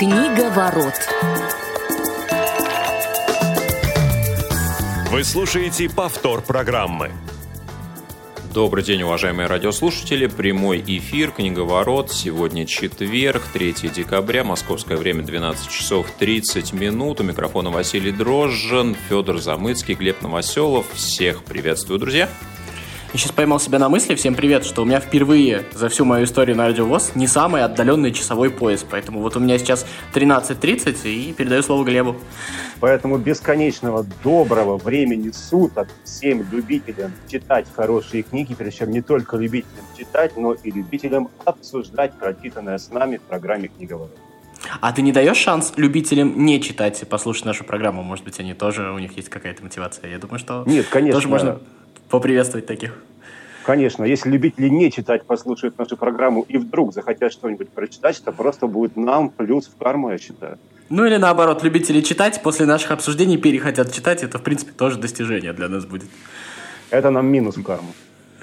Книга ворот. Вы слушаете повтор программы. Добрый день, уважаемые радиослушатели. Прямой эфир «Книговорот». Сегодня четверг, 3 декабря, московское время 12 часов 30 минут. У микрофона Василий Дрожжин, Федор Замыцкий, Глеб Новоселов. Всех приветствую, друзья. Я сейчас поймал себя на мысли, всем привет, что у меня впервые за всю мою историю на Радио ВОЗ не самый отдаленный часовой пояс. Поэтому вот у меня сейчас 13.30 и передаю слово Глебу. Поэтому бесконечного доброго времени суток всем любителям читать хорошие книги, причем не только любителям читать, но и любителям обсуждать прочитанное с нами в программе «Книговорот». А ты не даешь шанс любителям не читать и послушать нашу программу? Может быть, они тоже, у них есть какая-то мотивация? Я думаю, что Нет, конечно. тоже можно поприветствовать таких. Конечно, если любители не читать послушают нашу программу и вдруг захотят что-нибудь прочитать, то просто будет нам плюс в карму, я считаю. Ну или наоборот, любители читать после наших обсуждений перехотят читать, это в принципе тоже достижение для нас будет. Это нам минус в карму.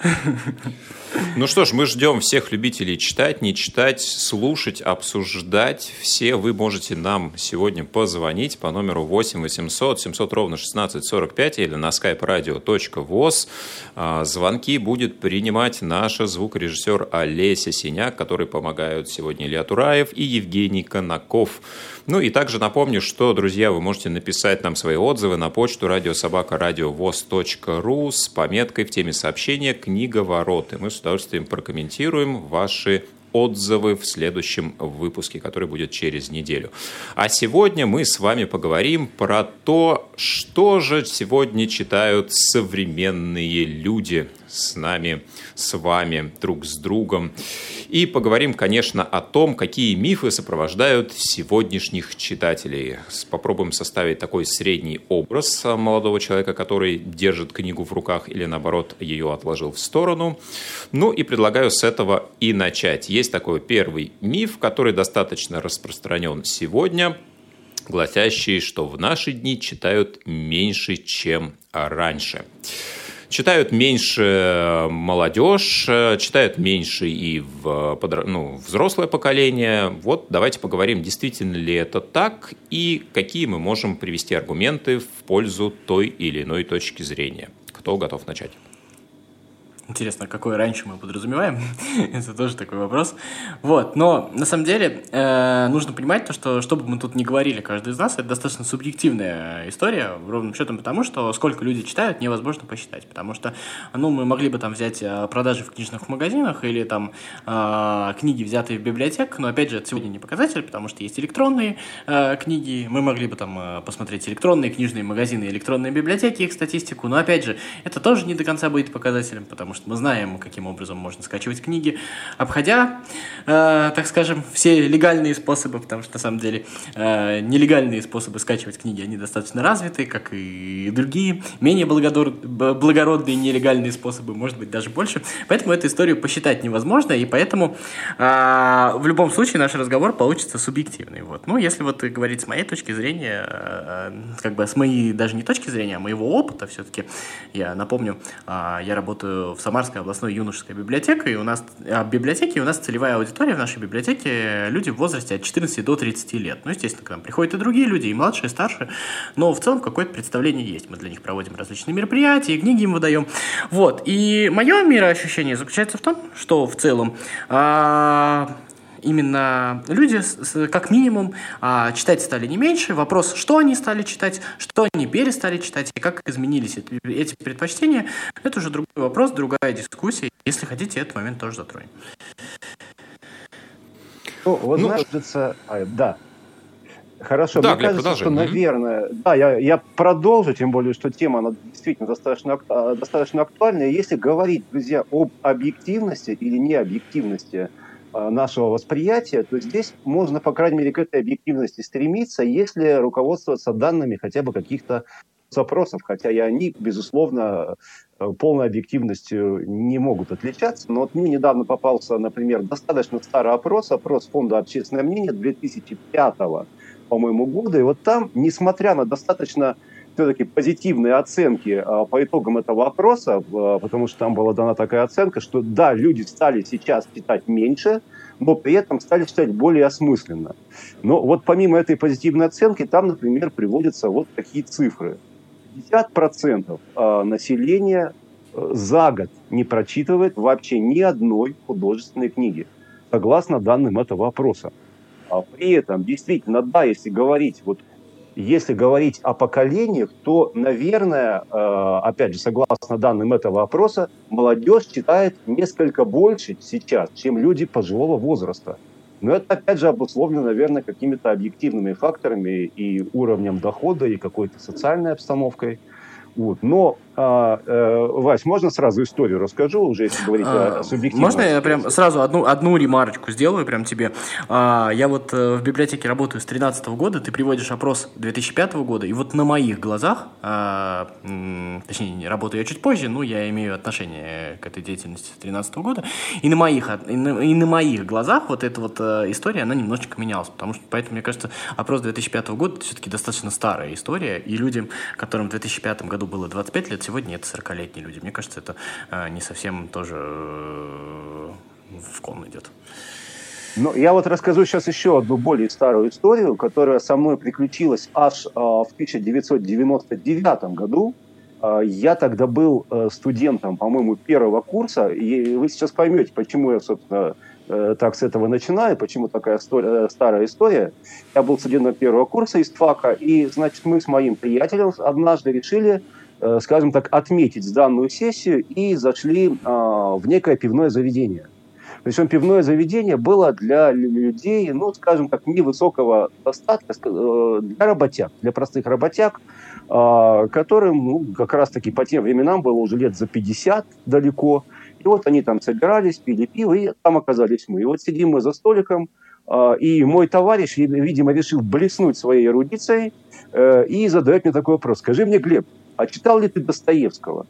Ну что ж, мы ждем всех любителей читать, не читать, слушать, обсуждать. Все вы можете нам сегодня позвонить по номеру 8 800 700 ровно 16 45 или на skype radio.voz. А, звонки будет принимать наша звукорежиссер Олеся Синяк, который помогают сегодня Илья Тураев и Евгений Конаков. Ну и также напомню, что, друзья, вы можете написать нам свои отзывы на почту радиособакарадиовоз.ру с пометкой в теме сообщения «Книга ворот». И мы с удовольствием прокомментируем ваши отзывы в следующем выпуске, который будет через неделю. А сегодня мы с вами поговорим про то, что же сегодня читают современные люди с нами, с вами, друг с другом. И поговорим, конечно, о том, какие мифы сопровождают сегодняшних читателей. Попробуем составить такой средний образ молодого человека, который держит книгу в руках или, наоборот, ее отложил в сторону. Ну и предлагаю с этого и начать. Есть такой первый миф, который достаточно распространен сегодня, гласящий, что в наши дни читают меньше, чем раньше. Читают меньше молодежь, читают меньше и в, ну, взрослое поколение. Вот давайте поговорим, действительно ли это так и какие мы можем привести аргументы в пользу той или иной точки зрения. Кто готов начать? Интересно, какое раньше мы подразумеваем? Это тоже такой вопрос. Вот, но на самом деле э, нужно понимать то, что что бы мы тут ни говорили, каждый из нас, это достаточно субъективная история, ровным счетом потому, что сколько люди читают, невозможно посчитать. Потому что, ну, мы могли бы там взять э, продажи в книжных магазинах или там э, книги, взятые в библиотеках, но опять же, это сегодня не показатель, потому что есть электронные э, книги, мы могли бы там э, посмотреть электронные книжные магазины, электронные библиотеки, их статистику, но опять же, это тоже не до конца будет показателем, потому что что мы знаем, каким образом можно скачивать книги, обходя, э, так скажем, все легальные способы, потому что на самом деле э, нелегальные способы скачивать книги, они достаточно развиты, как и другие, менее благодор... благородные нелегальные способы, может быть, даже больше. Поэтому эту историю посчитать невозможно, и поэтому э, в любом случае наш разговор получится субъективный. Вот. Ну, если вот говорить с моей точки зрения, э, как бы с моей даже не точки зрения, а моего опыта все-таки, я напомню, э, я работаю в Самарская областной юношеская библиотека, и у нас а в библиотеке у нас целевая аудитория в нашей библиотеке люди в возрасте от 14 до 30 лет. Ну, естественно, к нам приходят и другие люди, и младшие, и старшие, но в целом какое-то представление есть. Мы для них проводим различные мероприятия, книги им выдаем. Вот, и мое мироощущение заключается в том, что в целом а, именно люди, как минимум, а, читать стали не меньше. Вопрос, что они стали читать, что они перестали читать и как изменились эти предпочтения, это уже другой вопрос, другая дискуссия. Если хотите, этот момент тоже затронем. Ну, вот, ну, кажется, а, да. Хорошо, да, мне кажется, продолжи. что, наверное, да, я, я продолжу, тем более, что тема, она действительно достаточно, а, достаточно актуальная. Если говорить, друзья, об объективности или необъективности Э, нашего восприятия, то здесь можно, по крайней мере, к этой объективности стремиться, если руководствоваться данными хотя бы каких-то запросов, хотя и они, безусловно, э, полной объективностью не могут отличаться. Но вот мне недавно попался, например, достаточно старый опрос, опрос фонда «Общественное мнение» 2005 по-моему, года. И вот там, несмотря на достаточно все-таки позитивные оценки а, по итогам этого опроса, а, потому что там была дана такая оценка, что да, люди стали сейчас читать меньше, но при этом стали читать более осмысленно. Но вот помимо этой позитивной оценки, там, например, приводятся вот такие цифры. 50% а, населения э, за год не прочитывает вообще ни одной художественной книги, согласно данным этого опроса. При этом, действительно, да, если говорить вот если говорить о поколениях, то, наверное, э, опять же, согласно данным этого опроса, молодежь читает несколько больше сейчас, чем люди пожилого возраста. Но это, опять же, обусловлено, наверное, какими-то объективными факторами и уровнем дохода, и какой-то социальной обстановкой. Вот. Но, а, э, Вась, можно сразу историю расскажу, уже если говорить а, о субъективности? Можно я прям сразу одну, одну ремарочку сделаю прям тебе? А, я вот э, в библиотеке работаю с 2013 года, ты приводишь опрос 2005 года, и вот на моих глазах, а, точнее, работаю я чуть позже, но я имею отношение к этой деятельности с 2013 года, и на моих, и на, и на моих глазах вот эта вот э, история, она немножечко менялась, потому что, поэтому, мне кажется, опрос 2005 года все-таки достаточно старая история, и людям, которым в 2005 году было 25 лет, сегодня это 40-летние люди. Мне кажется, это э, не совсем тоже э, в ком идет. Ну, я вот расскажу сейчас еще одну более старую историю, которая со мной приключилась аж э, в 1999 году. Э, я тогда был студентом, по-моему, первого курса, и вы сейчас поймете, почему я, собственно, так с этого начинаю, почему такая история, старая история. Я был студентом первого курса из ТФАКа, и, значит, мы с моим приятелем однажды решили, скажем так, отметить данную сессию и зашли в некое пивное заведение. Причем пивное заведение было для людей, ну, скажем так, невысокого достатка, для работяг, для простых работяг, которым ну, как раз-таки по тем временам было уже лет за 50 далеко – и вот они там собирались, пили пиво, и там оказались мы. И вот сидим мы за столиком, а, и мой товарищ, видимо, решил блеснуть своей эрудицией э, и задает мне такой вопрос. Скажи мне, Глеб, а читал ли ты Достоевского?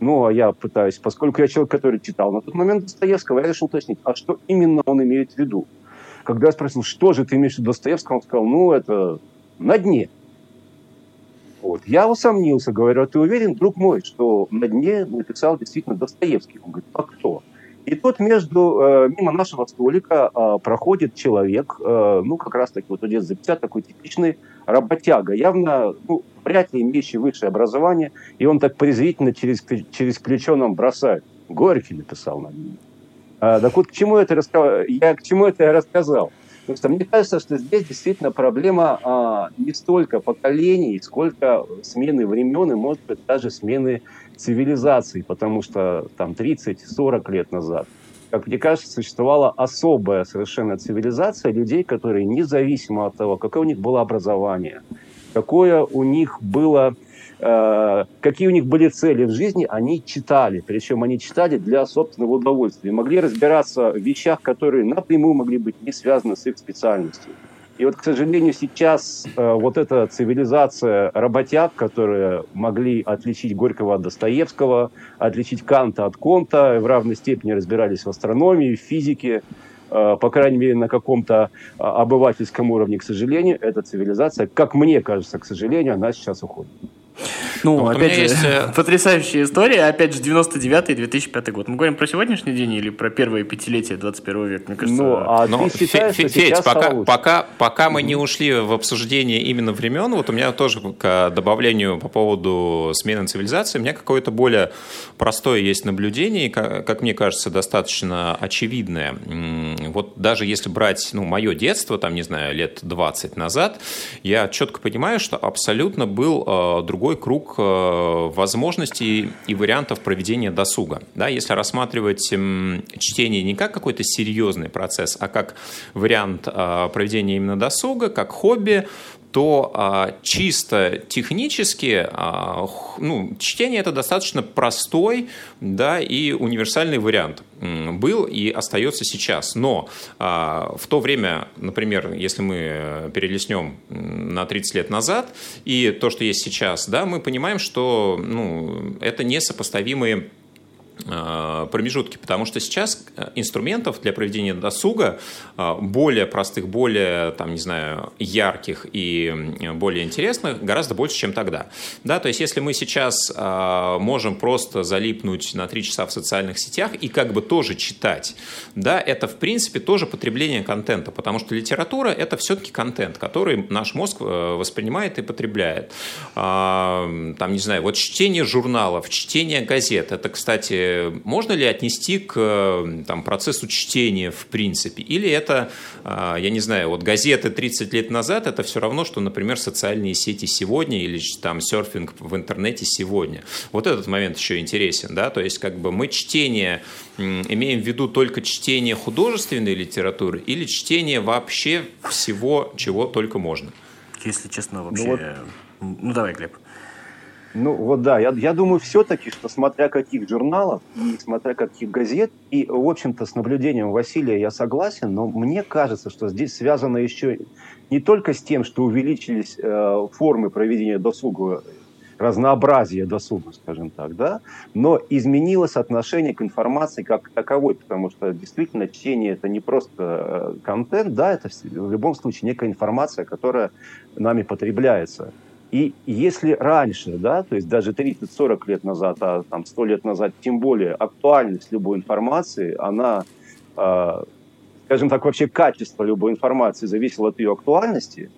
Ну, а я пытаюсь, поскольку я человек, который читал на тот момент Достоевского, я решил уточнить, а что именно он имеет в виду? Когда я спросил, что же ты имеешь в виду Достоевского, он сказал, ну, это на дне. Вот. Я усомнился, говорю, а ты уверен, друг мой, что на дне написал действительно Достоевский? Он говорит, а кто? И тут между, э, мимо нашего столика э, проходит человек, э, ну, как раз таки вот лет за 50, такой типичный работяга, явно, ну, вряд ли имеющий высшее образование, и он так презрительно через, через плечо нам бросает. Горький написал на. А, так вот, к чему это? Я к чему это рассказал? Потому что мне кажется, что здесь действительно проблема а, не столько поколений, сколько смены времен и, может быть, даже смены цивилизации, потому что там 30-40 лет назад, как мне кажется, существовала особая совершенно цивилизация людей, которые независимо от того, какое у них было образование, какое у них было Э, какие у них были цели в жизни, они читали. Причем они читали для собственного удовольствия. Могли разбираться в вещах, которые напрямую могли быть не связаны с их специальностью. И вот, к сожалению, сейчас э, вот эта цивилизация работяг, которые могли отличить Горького от Достоевского, отличить Канта от Конта, в равной степени разбирались в астрономии, в физике, э, по крайней мере, на каком-то э, обывательском уровне, к сожалению, эта цивилизация, как мне кажется, к сожалению, она сейчас уходит. Ну, вот опять же, есть... Э, потрясающая история. Опять же, 99 и 2005 год. Мы говорим про сегодняшний день или про первое пятилетие 21 века? Мне кажется... Ну, а Но, ты считаешь, Федь, Федь пока, пока, пока мы не ушли в обсуждение именно времен, вот у меня тоже к добавлению по поводу смены цивилизации, у меня какое-то более простое есть наблюдение, как, как мне кажется, достаточно очевидное. Вот даже если брать, ну, мое детство, там, не знаю, лет 20 назад, я четко понимаю, что абсолютно был э, другой круг Э, возможностей и вариантов проведения досуга. Да, если рассматривать чтение не как какой-то серьезный процесс, а как вариант э, проведения именно досуга, как хобби, то а, чисто технически а, ну, чтение это достаточно простой да, и универсальный вариант был и остается сейчас. Но а, в то время, например, если мы перелеснем на 30 лет назад и то, что есть сейчас, да, мы понимаем, что ну, это несопоставимые промежутки, потому что сейчас э, инструментов для проведения досуга э, более простых, более, там, не знаю, ярких и более интересных гораздо больше, чем тогда. Да, то есть, если мы сейчас можем просто залипнуть на три часа в социальных сетях и как бы тоже читать, да, это, в принципе, тоже потребление контента, потому что литература – это все-таки контент, который наш мозг воспринимает и потребляет. Там, не знаю, вот чтение журналов, чтение газет – это, кстати, можно ли отнести к там, процессу чтения в принципе? Или это, а, я не знаю, вот газеты 30 лет назад, это все равно, что, например, социальные сети сегодня или там серфинг в интернете сегодня. Вот этот момент еще интересен, да, то есть как бы мы чтение имеем в виду только чтение художественной литературы или чтение вообще всего, чего только можно? Если честно, вообще... Ну, вот... ну давай, Глеб. Ну вот да, я, я думаю все-таки, что смотря каких журналов смотря каких газет, и в общем-то с наблюдением Василия я согласен, но мне кажется, что здесь связано еще не только с тем, что увеличились э, формы проведения досуга, разнообразие досуга, скажем так, да, но изменилось отношение к информации как таковой, потому что действительно чтение это не просто э, контент, да, это в любом случае некая информация, которая нами потребляется. И если раньше, да, то есть даже 30-40 лет назад, а там 100 лет назад, тем более актуальность любой информации, она, э, скажем так, вообще качество любой информации зависело от ее актуальности,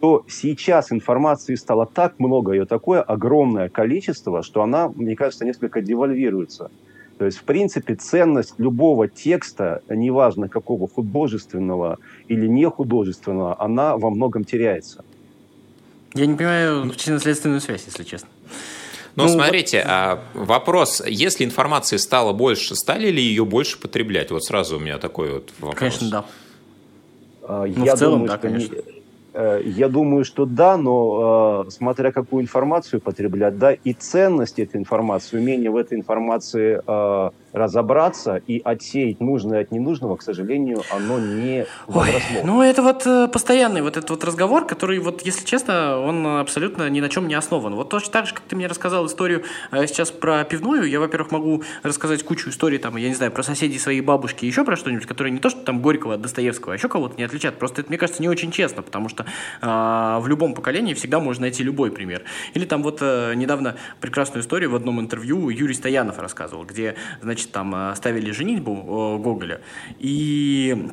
то сейчас информации стало так много, ее такое огромное количество, что она, мне кажется, несколько девальвируется. То есть, в принципе, ценность любого текста, неважно какого художественного или нехудожественного, она во многом теряется. Я не понимаю причинно-следственную связь, если честно. Но ну, смотрите, а вопрос, если информации стало больше, стали ли ее больше потреблять? Вот сразу у меня такой вот вопрос. Конечно, да. А, ну, я в целом, думаю, да, конечно. Не Э, я думаю, что да, но э, смотря какую информацию потреблять, да, и ценность этой информации, умение в этой информации э, разобраться и отсеять нужное от ненужного, к сожалению, оно не возросло. Ой, ну, это вот э, постоянный вот этот вот разговор, который, вот, если честно, он абсолютно ни на чем не основан. Вот точно так же, как ты мне рассказал историю э, сейчас про пивную, я, во-первых, могу рассказать кучу историй, там, я не знаю, про соседей своей бабушки, еще про что-нибудь, которые не то, что там Горького от Достоевского, а еще кого-то не отличат. Просто это, мне кажется, не очень честно, потому что э, в любом поколении всегда можно найти любой пример. Или там вот э, недавно прекрасную историю в одном интервью Юрий Стоянов рассказывал, где, значит, там э, ставили женитьбу э, Гоголя, и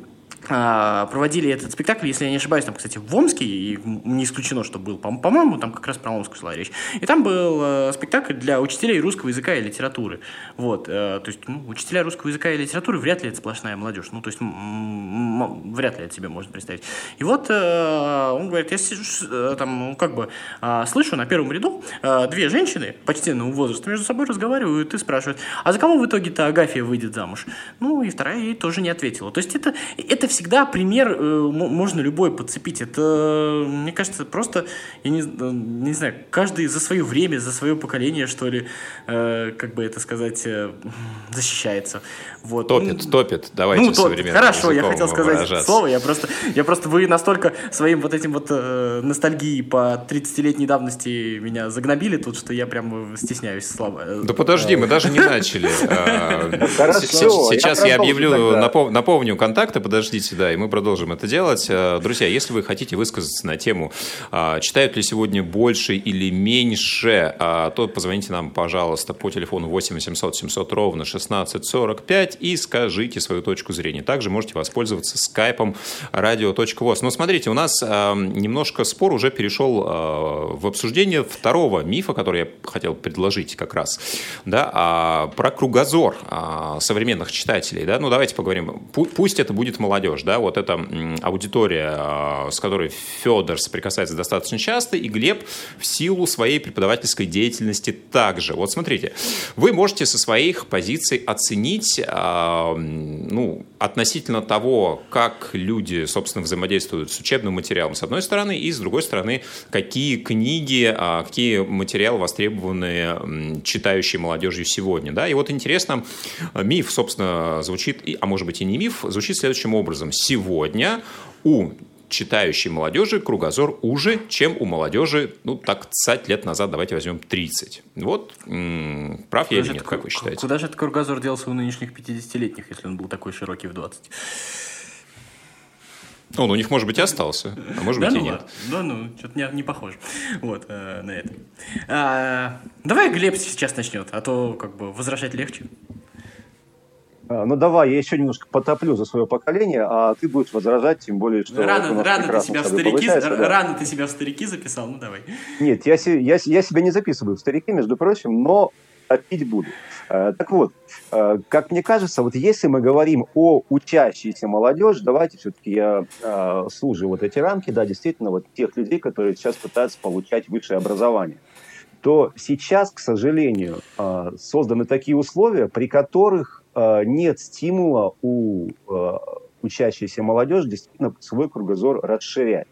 проводили этот спектакль, если я не ошибаюсь, там, кстати, в Омске, и не исключено, что был, по-моему, там как раз про Омск шла речь. И там был э, спектакль для учителей русского языка и литературы. Вот, э, то есть, ну, учителя русского языка и литературы вряд ли это сплошная молодежь. Ну, то есть, вряд ли это себе можно представить. И вот э, он говорит, я сижу, там, ну, как бы, э, слышу на первом ряду две женщины почтенного возраста между собой разговаривают и спрашивают, а за кого в итоге-то Агафья выйдет замуж? Ну, и вторая ей тоже не ответила. То есть, это, это всегда пример, э, можно любой подцепить. Это, мне кажется, просто, я не, э, не знаю, каждый за свое время, за свое поколение, что ли, э, как бы это сказать, защищается. Вот. Топит, топит. Давайте ну, топит. Хорошо, я хотел сказать это слово. Я просто, я просто, вы настолько своим вот этим вот э, ностальгией по 30-летней давности меня загнобили тут, что я прям стесняюсь слова. Да подожди, мы даже не начали. Сейчас я объявлю, напомню контакты, подождите, да, и мы продолжим это делать. Э, друзья, если вы хотите высказаться на тему, а, читают ли сегодня больше или меньше, а, то позвоните нам, пожалуйста, по телефону 8 800 700 ровно 1645 и скажите свою точку зрения. Также можете воспользоваться скайпом radio.voz. Но смотрите, у нас э, немножко спор уже перешел в обсуждение второго мифа, который я хотел предложить как раз, да, а, про кругозор а, современных читателей. Да? Ну, давайте поговорим. Пусть это будет молодежь, да, вот эта аудитория, а, с которой Федор соприкасается достаточно часто, и Глеб в силу своей преподавательской деятельности также. Вот смотрите, вы можете со своих позиций оценить ну, относительно того, как люди, собственно, взаимодействуют с учебным материалом, с одной стороны, и с другой стороны, какие книги, а, какие материалы востребованы читающей молодежью сегодня. Да? И вот интересно, миф, собственно, звучит, а может быть и не миф, звучит следующим образом. Сегодня у читающей молодежи кругозор уже, чем у молодежи, ну, так, 50 лет назад, давайте возьмем 30. Вот, м- прав куда я или нет, как вы считаете? Куда же этот кругозор делся у нынешних 50-летних, если он был такой широкий в 20? Он у них, может быть, и остался, а может быть, и ну, нет. Да, ну, что-то не, не похоже вот, э, на это. А, давай Глеб сейчас начнет, а то как бы возражать легче. А, ну давай, я еще немножко потоплю за свое поколение, а ты будешь возражать, тем более, что... Рано, рано, ты себя, в старики, да? рано ты себя в старики записал, ну давай. Нет, я, я, я себя не записываю в старики, между прочим, но топить буду. Э, так вот, э, как мне кажется, вот если мы говорим о учащейся молодежи, давайте все-таки я э, служу вот эти рамки, да, действительно, вот тех людей, которые сейчас пытаются получать высшее образование, то сейчас, к сожалению, созданы такие условия, при которых нет стимула у учащейся молодежи действительно свой кругозор расширять.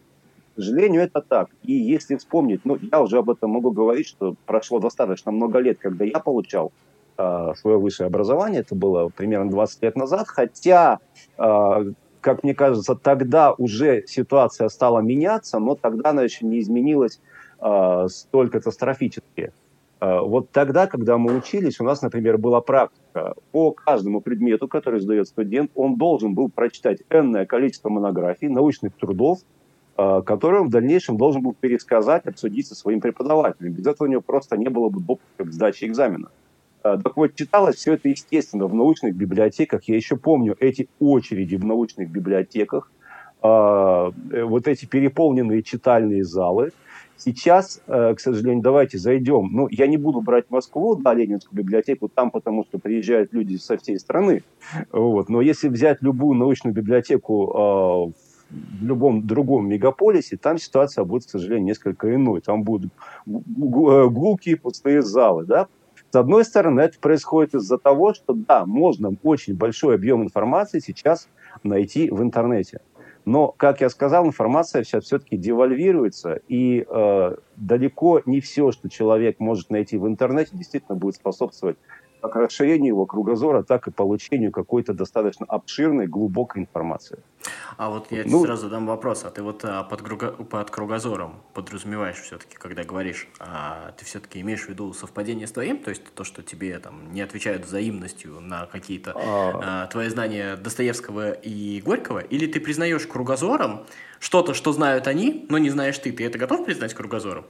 К сожалению, это так. И если вспомнить, ну, я уже об этом могу говорить, что прошло достаточно много лет, когда я получал э, свое высшее образование, это было примерно 20 лет назад, хотя, э, как мне кажется, тогда уже ситуация стала меняться, но тогда она еще не изменилась э, столь катастрофически. Э, вот тогда, когда мы учились, у нас, например, была практика. По каждому предмету, который сдает студент, он должен был прочитать энное количество монографий, научных трудов, Э, который он в дальнейшем должен был пересказать, обсудить со своим преподавателем. Без этого у него просто не было бы допуска к сдаче экзамена. Э, так вот, читалось все это, естественно, в научных библиотеках. Я еще помню эти очереди в научных библиотеках, э, вот эти переполненные читальные залы. Сейчас, к сожалению, давайте зайдем. Ну, я не буду брать Москву, да, Ленинскую библиотеку, там потому что приезжают люди со всей страны. Вот. Но если взять любую научную библиотеку в любом другом мегаполисе, там ситуация будет, к сожалению, несколько иной. Там будут э, гулкие пустые залы, да. С одной стороны, это происходит из-за того, что, да, можно очень большой объем информации сейчас найти в интернете. Но, как я сказал, информация сейчас все-таки девальвируется, и э, далеко не все, что человек может найти в интернете, действительно будет способствовать как расширению его кругозора, так и получению какой-то достаточно обширной, глубокой информации. А вот я ну, сразу дам вопрос. А ты вот а, под, круго, под кругозором подразумеваешь все-таки, когда говоришь, а ты все-таки имеешь в виду совпадение с твоим? То есть то, что тебе там не отвечают взаимностью на какие-то а... А, твои знания Достоевского и Горького? Или ты признаешь кругозором что-то, что знают они, но не знаешь ты? Ты это готов признать кругозором?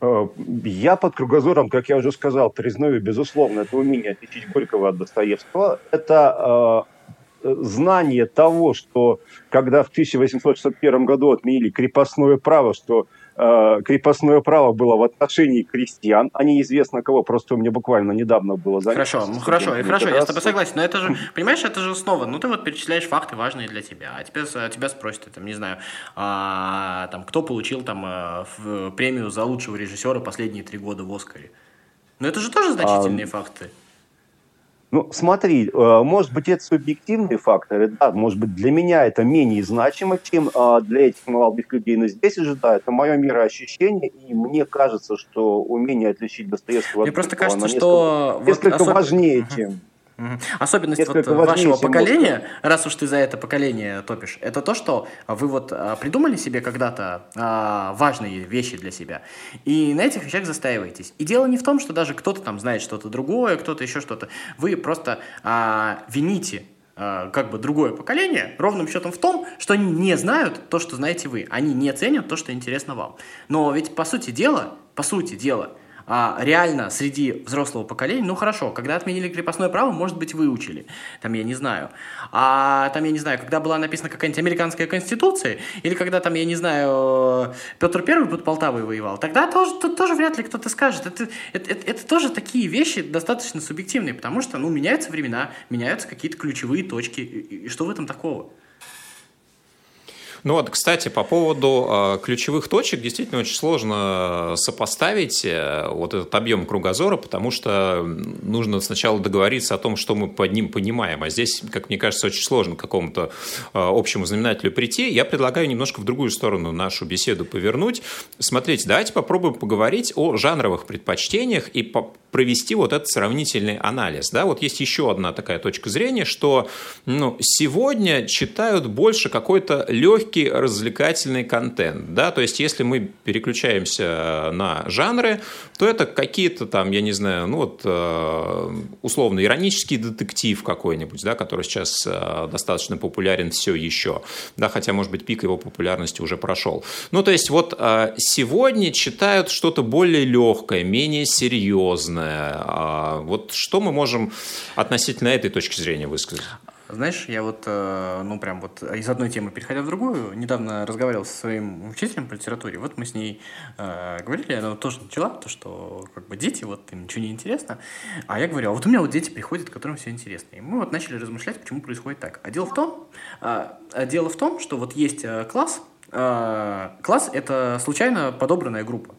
Э, я под кругозором, как я уже сказал, признаю, безусловно, это умение отличить Горького от Достоевского. Это э, знание того, что когда в 1861 году отменили крепостное право, что Э, крепостное право было в отношении крестьян, а неизвестно кого, просто у меня буквально недавно было занятие. Хорошо, ну хорошо, и хорошо, я с тобой согласен, но это же, понимаешь, это же снова, ну ты вот перечисляешь факты важные для тебя, а тебя, тебя спросят, там, не знаю, а, там, кто получил там э, премию за лучшего режиссера последние три года в Оскаре. Но это же тоже значительные а, факты. Ну, смотри, э, может быть, это субъективные факторы, да, может быть, для меня это менее значимо, чем а, для этих молодых людей, но здесь уже, да, это мое мироощущение, и мне кажется, что умение отличить Достоевского Мне просто кажется, что... Несколько, вот особенно... важнее, чем... Особенность вот вашего поколения, раз уж ты за это поколение топишь, это то, что вы вот а, придумали себе когда-то а, важные вещи для себя, и на этих вещах застаиваетесь. И дело не в том, что даже кто-то там знает что-то другое, кто-то еще что-то. Вы просто а, вините как бы другое поколение ровным счетом в том, что они не знают то, что знаете вы. Они не ценят то, что интересно вам. Но ведь по сути дела, по сути дела, а, реально среди взрослого поколения, ну хорошо, когда отменили крепостное право, может быть, выучили, там, я не знаю. А там, я не знаю, когда была написана какая-нибудь американская конституция, или когда там, я не знаю, Петр Первый под Полтавой воевал, тогда тоже, тут тоже вряд ли кто-то скажет. Это, это, это, это тоже такие вещи достаточно субъективные, потому что, ну, меняются времена, меняются какие-то ключевые точки, и, и что в этом такого? Ну вот, кстати, по поводу э, ключевых точек, действительно очень сложно сопоставить э, вот этот объем кругозора, потому что нужно сначала договориться о том, что мы под ним понимаем. А здесь, как мне кажется, очень сложно к какому-то э, общему знаменателю прийти. Я предлагаю немножко в другую сторону нашу беседу повернуть. Смотрите, давайте попробуем поговорить о жанровых предпочтениях и провести вот этот сравнительный анализ. Да? Вот есть еще одна такая точка зрения, что ну, сегодня читают больше какой-то легкий развлекательный контент. Да? То есть, если мы переключаемся на жанры, то это какие-то там, я не знаю, ну вот э, условно иронический детектив какой-нибудь, да, который сейчас э, достаточно популярен все еще, да, хотя, может быть, пик его популярности уже прошел. Ну, то есть, вот э, сегодня читают что-то более легкое, менее серьезное. А вот что мы можем относительно этой точки зрения высказать? Знаешь, я вот, э, ну, прям вот из одной темы переходя в другую, недавно разговаривал со своим учителем по литературе, вот мы с ней э, говорили, она вот тоже начала, то, что как бы дети, вот им ничего не интересно, а я говорю, а вот у меня вот дети приходят, которым все интересно. И мы вот начали размышлять, почему происходит так. А дело в том, э, дело в том, что вот есть э, класс, э, класс — это случайно подобранная группа.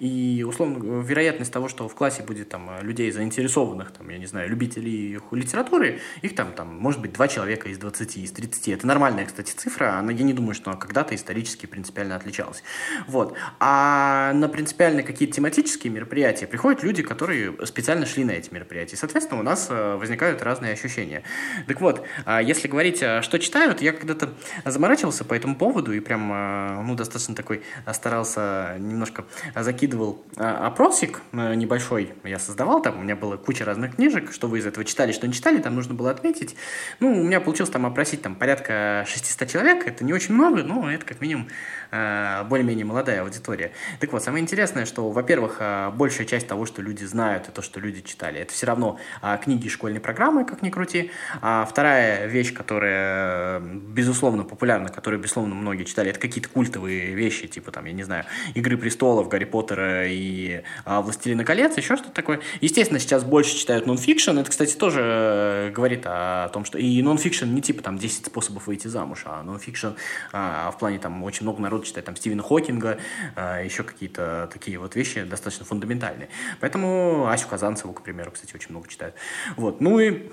И, условно, вероятность того, что в классе будет там людей заинтересованных, там, я не знаю, любителей литературы, их там, там может быть два человека из 20, из 30. Это нормальная, кстати, цифра. Она, я не думаю, что она когда-то исторически принципиально отличалась. Вот. А на принципиально какие-то тематические мероприятия приходят люди, которые специально шли на эти мероприятия. соответственно, у нас э, возникают разные ощущения. Так вот, а если говорить, э, что читают, я когда-то заморачивался по этому поводу и прям, э, ну, достаточно такой старался немножко закидывал а, опросик э, небольшой, я создавал, там у меня была куча разных книжек, что вы из этого читали, что не читали, там нужно было отметить. Ну, у меня получилось там опросить там порядка 600 человек, это не очень много, но это как минимум Э, более-менее молодая аудитория. Так вот, самое интересное, что, во-первых, э, большая часть того, что люди знают, и то, что люди читали, это все равно э, книги школьной программы, как ни крути. А вторая вещь, которая, безусловно, популярна, которую, безусловно, многие читали, это какие-то культовые вещи, типа, там, я не знаю, «Игры престолов», «Гарри Поттера» и «Властелина колец», еще что-то такое. Естественно, сейчас больше читают нонфикшн. Это, кстати, тоже говорит о том, что и нонфикшн не типа там 10 способов выйти замуж, а нонфикшн а, в плане там очень много народу читать там Стивена Хокинга, а, еще какие-то такие вот вещи достаточно фундаментальные. Поэтому Асю Казанцеву, к примеру, кстати, очень много читают. Вот. Ну и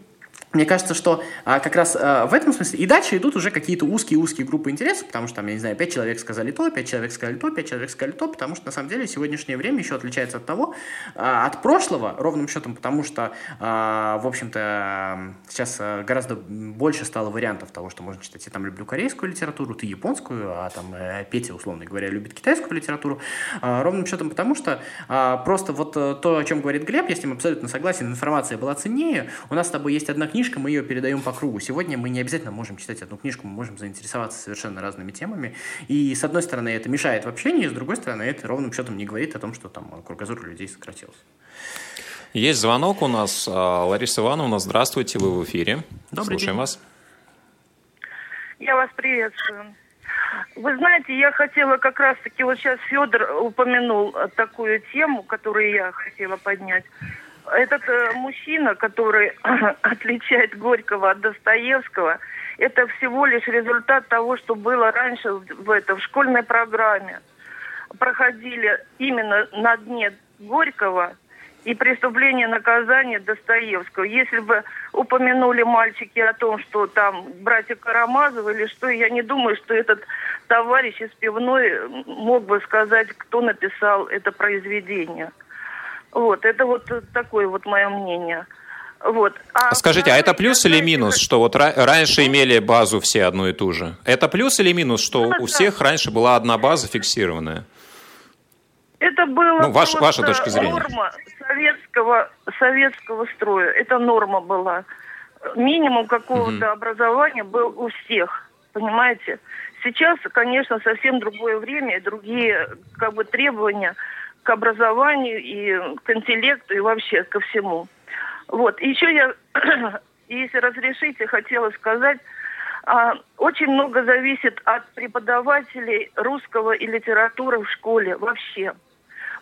мне кажется, что а, как раз а, в этом смысле и дальше идут уже какие-то узкие-узкие группы интересов, потому что там, я не знаю, пять человек сказали то, пять человек сказали то, пять человек сказали то, потому что на самом деле сегодняшнее время еще отличается от того, а, от прошлого, ровным счетом, потому что, а, в общем-то, сейчас а, гораздо больше стало вариантов того, что можно читать. Я там люблю корейскую литературу, ты японскую, а там э, Петя, условно говоря, любит китайскую литературу, а, ровным счетом потому что а, просто вот э, то, о чем говорит Глеб, я с ним абсолютно согласен, информация была ценнее, у нас с тобой есть одна книжка, мы ее передаем по кругу. Сегодня мы не обязательно можем читать одну книжку, мы можем заинтересоваться совершенно разными темами. И с одной стороны это мешает в общении, с другой стороны это ровным счетом не говорит о том, что там кругозор людей сократился. Есть звонок у нас. А, Лариса Ивановна, здравствуйте, вы в эфире. Добрый Слушаем день. вас. Я вас приветствую. Вы знаете, я хотела как раз-таки, вот сейчас Федор упомянул такую тему, которую я хотела поднять этот э, мужчина, который отличает Горького от Достоевского, это всего лишь результат того, что было раньше в, это, в школьной программе. Проходили именно на дне Горького и преступление наказания Достоевского. Если бы упомянули мальчики о том, что там братья Карамазовы или что, я не думаю, что этот товарищ из пивной мог бы сказать, кто написал это произведение. Вот, это вот такое вот мое мнение. Вот. А Скажите, а это плюс или минус, что вот раньше имели базу все одну и ту же? Это плюс или минус, что у всех раньше была одна база фиксированная? Это было ну, ваш, ваша точка зрения. норма советского, советского строя. Это норма была. Минимум какого-то угу. образования был у всех. Понимаете? Сейчас, конечно, совсем другое время другие как бы, требования к образованию и к интеллекту и вообще ко всему. Вот. И еще я, если разрешите, хотела сказать, а, очень много зависит от преподавателей русского и литературы в школе вообще.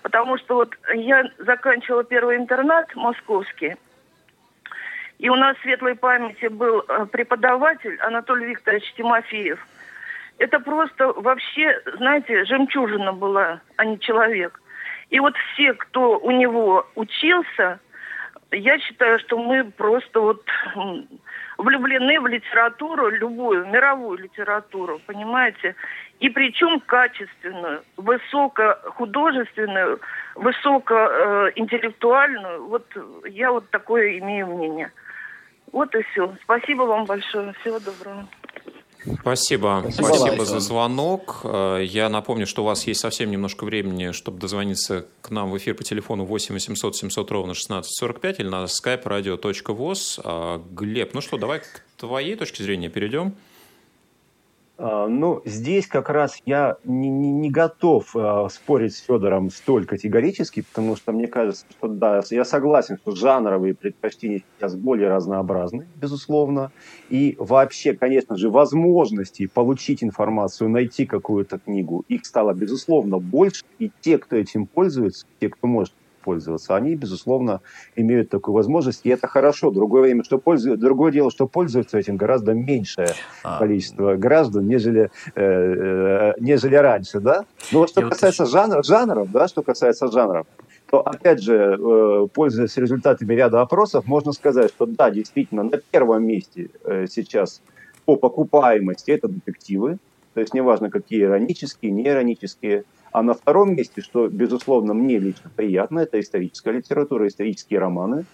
Потому что вот я заканчивала первый интернат московский, и у нас в светлой памяти был э, преподаватель Анатолий Викторович Тимофеев. Это просто вообще, знаете, жемчужина была, а не человек. И вот все, кто у него учился, я считаю, что мы просто вот влюблены в литературу, любую, мировую литературу, понимаете? И причем качественную, высокохудожественную, высокоинтеллектуальную. Вот я вот такое имею мнение. Вот и все. Спасибо вам большое. Всего доброго. Спасибо. Спасибо, Спасибо за звонок. Э, я напомню, что у вас есть совсем немножко времени, чтобы дозвониться к нам в эфир по телефону 8 800 700 ровно 1645 или на skype radio.voz. Э, Глеб, ну что, давай к твоей точке зрения перейдем. А, ну, здесь как раз я не, не, не готов э, спорить с Федором столь категорически, потому что мне кажется, что да, я согласен, что жанровые предпочтения сейчас более разнообразны, безусловно. И вообще, конечно же, возможностей получить информацию, найти какую-то книгу, их стало, безусловно, больше. И те, кто этим пользуется, те, кто может пользоваться, они, безусловно, имеют такую возможность, и это хорошо. Другое, время, что пользуют, другое дело, что пользуются этим гораздо меньшее а, количество граждан, нежели, э, э, нежели раньше, да? Но что касается вот... жанров, жанров, да, что касается жанров, то, опять же, э, пользуясь результатами ряда опросов, можно сказать, что да, действительно, на первом месте э, сейчас по покупаемости это детективы, то есть неважно, какие иронические, неиронические, а на втором месте, что, безусловно, мне лично приятно, это историческая литература, исторические романы.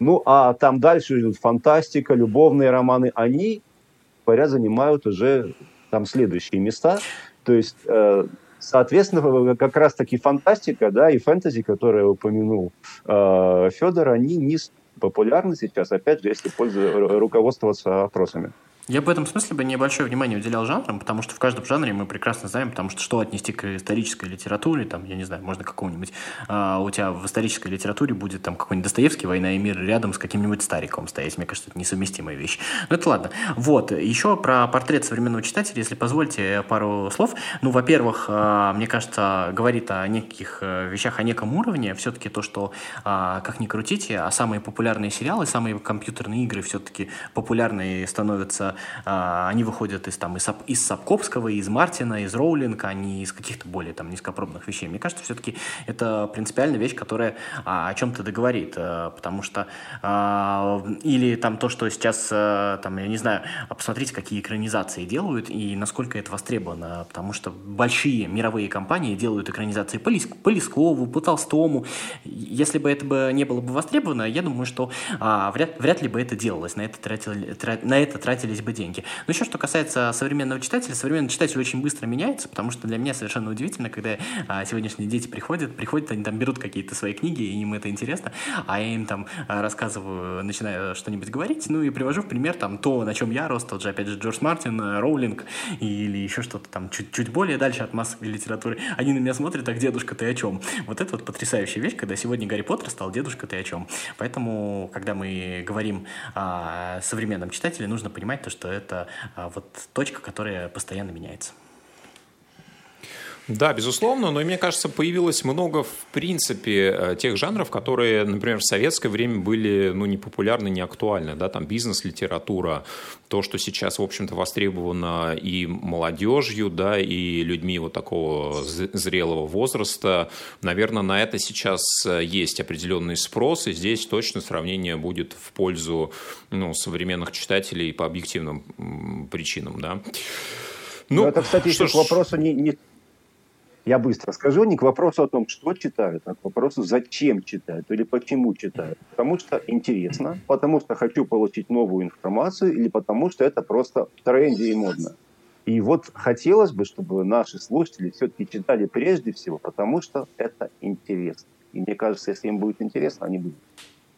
Ну, а там дальше идут фантастика, любовные романы. Они, говоря, занимают уже там следующие места. То есть, э, соответственно, как раз-таки фантастика, да, и фэнтези, которые упомянул э, Федор, они не популярны сейчас, опять же, если руководствоваться опросами. Я в этом смысле бы небольшое внимание уделял жанрам, потому что в каждом жанре мы прекрасно знаем, потому что что отнести к исторической литературе, там, я не знаю, можно какого-нибудь, а, у тебя в исторической литературе будет там какой-нибудь Достоевский «Война и мир» рядом с каким-нибудь Стариком стоять. Мне кажется, это несовместимая вещь. Но это ладно. Вот. Еще про портрет современного читателя, если позвольте пару слов. Ну, во-первых, а, мне кажется, говорит о неких э, вещах, о неком уровне. Все-таки то, что, а, как ни крутите, а самые популярные сериалы, самые компьютерные игры все-таки популярные становятся а, они выходят из, там, из, из Сапковского, из Мартина, из Роулинга, а не из каких-то более там, низкопробных вещей. Мне кажется, все-таки это принципиальная вещь, которая а, о чем-то договорит, а, потому что а, или там то, что сейчас, а, там, я не знаю, посмотрите, какие экранизации делают и насколько это востребовано, потому что большие мировые компании делают экранизации по, Лис, по Лескову, по Толстому. Если бы это бы не было бы востребовано, я думаю, что а, вряд, вряд ли бы это делалось, на это, тратили, тра, на это тратились бы бы деньги. Но еще что касается современного читателя, современный читатель очень быстро меняется, потому что для меня совершенно удивительно, когда а, сегодняшние дети приходят, приходят, они там берут какие-то свои книги, и им это интересно, а я им там а, рассказываю, начинаю что-нибудь говорить, ну и привожу в пример там то, на чем я рос, тот же, опять же, Джордж Мартин, Роулинг или еще что-то там чуть, чуть более дальше от массовой литературы. Они на меня смотрят, так, дедушка, ты о чем? Вот это вот потрясающая вещь, когда сегодня Гарри Поттер стал дедушка, ты о чем? Поэтому, когда мы говорим о современном читателе, нужно понимать что это а, вот точка, которая постоянно меняется. Да, безусловно, но мне кажется, появилось много, в принципе, э, тех жанров, которые, например, в советское время были ну, не популярны, не актуальны. Да? Там бизнес-литература, то, что сейчас, в общем-то, востребовано и молодежью, да, и людьми вот такого зрелого возраста. Наверное, на это сейчас э, есть определенный спрос, и здесь точно сравнение будет в пользу ну, современных читателей по объективным причинам. Да? Ну, Но это, кстати, еще ж... к вопросу не, не, я быстро скажу, не к вопросу о том, что читают, а к вопросу, зачем читают или почему читают. Потому что интересно, потому что хочу получить новую информацию или потому что это просто в тренде и модно. И вот хотелось бы, чтобы наши слушатели все-таки читали прежде всего, потому что это интересно. И мне кажется, если им будет интересно, они будут.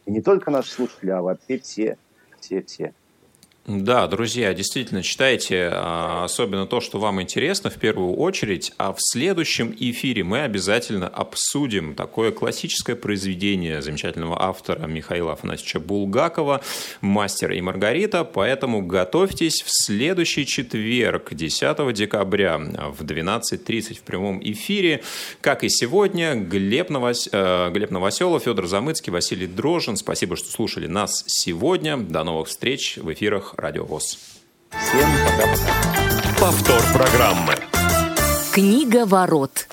И не только наши слушатели, а вообще все, все, все. Да, друзья, действительно, читайте, а, особенно то, что вам интересно в первую очередь, а в следующем эфире мы обязательно обсудим такое классическое произведение замечательного автора Михаила Афанасьевича Булгакова «Мастер и Маргарита», поэтому готовьтесь в следующий четверг, 10 декабря в 12.30 в прямом эфире. Как и сегодня, Глеб, Новос... Э, Глеб Новоселов, Федор Замыцкий, Василий Дрожин. Спасибо, что слушали нас сегодня. До новых встреч в эфирах Радио ВОЗ. Всем пока-пока. Повтор программы. Книга ворот.